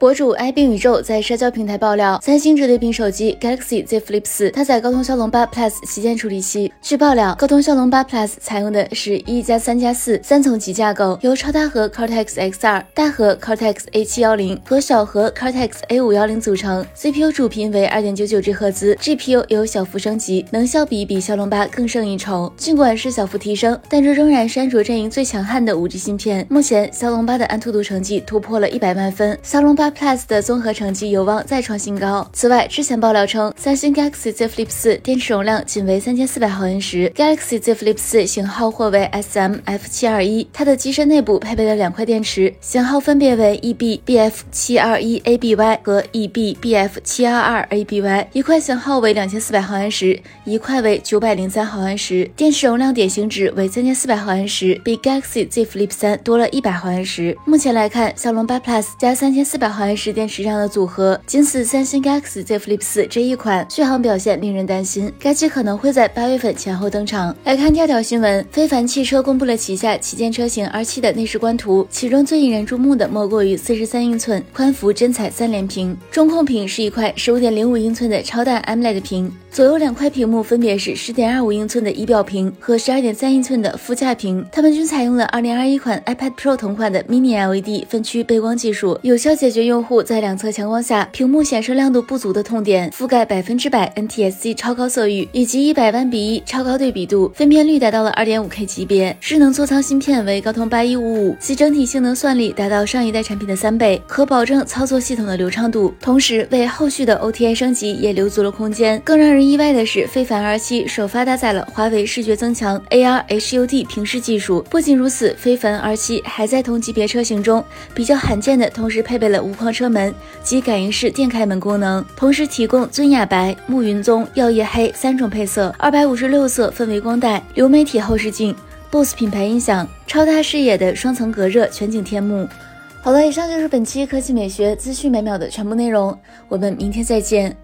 博主 i 病宇宙在社交平台爆料，三星折叠屏手机 Galaxy Z Flip 四搭载高通骁龙八 Plus 旗舰处理器。据爆料，高通骁龙八 Plus 采用的是一加三加四三层级架构，由超大核 Cortex X2、大核 Cortex A 七幺零和小核 Cortex A 五幺零组成。CPU 主频为二点九九 G 赫兹，GPU 有小幅升级，能效比比骁龙八更胜一筹。尽管是小幅提升，但这仍然是安卓阵营最强悍的五 G 芯片。目前，骁龙八的安兔兔成绩突破了一百万分，骁龙八。Plus 的综合成绩有望再创新高。此外，之前爆料称，三星 Galaxy Z Flip 四电池容量仅为三千四百毫安时。Galaxy Z Flip 四型号或为 SMF 七二一，它的机身内部配备了两块电池，型号分别为 EB-BF 七二一 ABY 和 EB-BF 七二二 ABY。一块型号为两千四百毫安时，一块为九百零三毫安时。电池容量典型值为三千四百毫安时，比 Galaxy Z Flip 三多了一百毫安时。目前来看，骁龙八 Plus 加三千。四百毫安时电池上的组合，仅此三星 Galaxy Z Flip 四这一款，续航表现令人担心。该机可能会在八月份前后登场。来看第二条新闻，非凡汽车公布了旗下旗舰车型 R7 的内饰官图，其中最引人注目的莫过于四十三英寸宽幅真彩三连屏，中控屏是一块十五点零五英寸的超大 AMOLED 屏，左右两块屏幕分别是十点二五英寸的仪表屏和十二点三英寸的副驾屏，它们均采用了二零二一款 iPad Pro 同款的 Mini LED 分区背光技术，有效。解决用户在两侧强光下屏幕显示亮度不足的痛点，覆盖百分之百 NTSC 超高色域以及一百万比一超高对比度，分辨率达到了二点五 K 级别。智能座舱芯片为高通八一五五，其整体性能算力达到上一代产品的三倍，可保证操作系统的流畅度，同时为后续的 OTA 升级也留足了空间。更让人意外的是，非凡 R 七首发搭载了华为视觉增强 AR HUD 平视技术。不仅如此，非凡 R 七还在同级别车型中比较罕见的同时配。备了无框车门及感应式电开门功能，同时提供尊雅白、暮云棕、耀夜黑三种配色，二百五十六色氛围光带，流媒体后视镜，BOSS 品牌音响，超大视野的双层隔热全景天幕。好了，以上就是本期科技美学资讯每秒的全部内容，我们明天再见。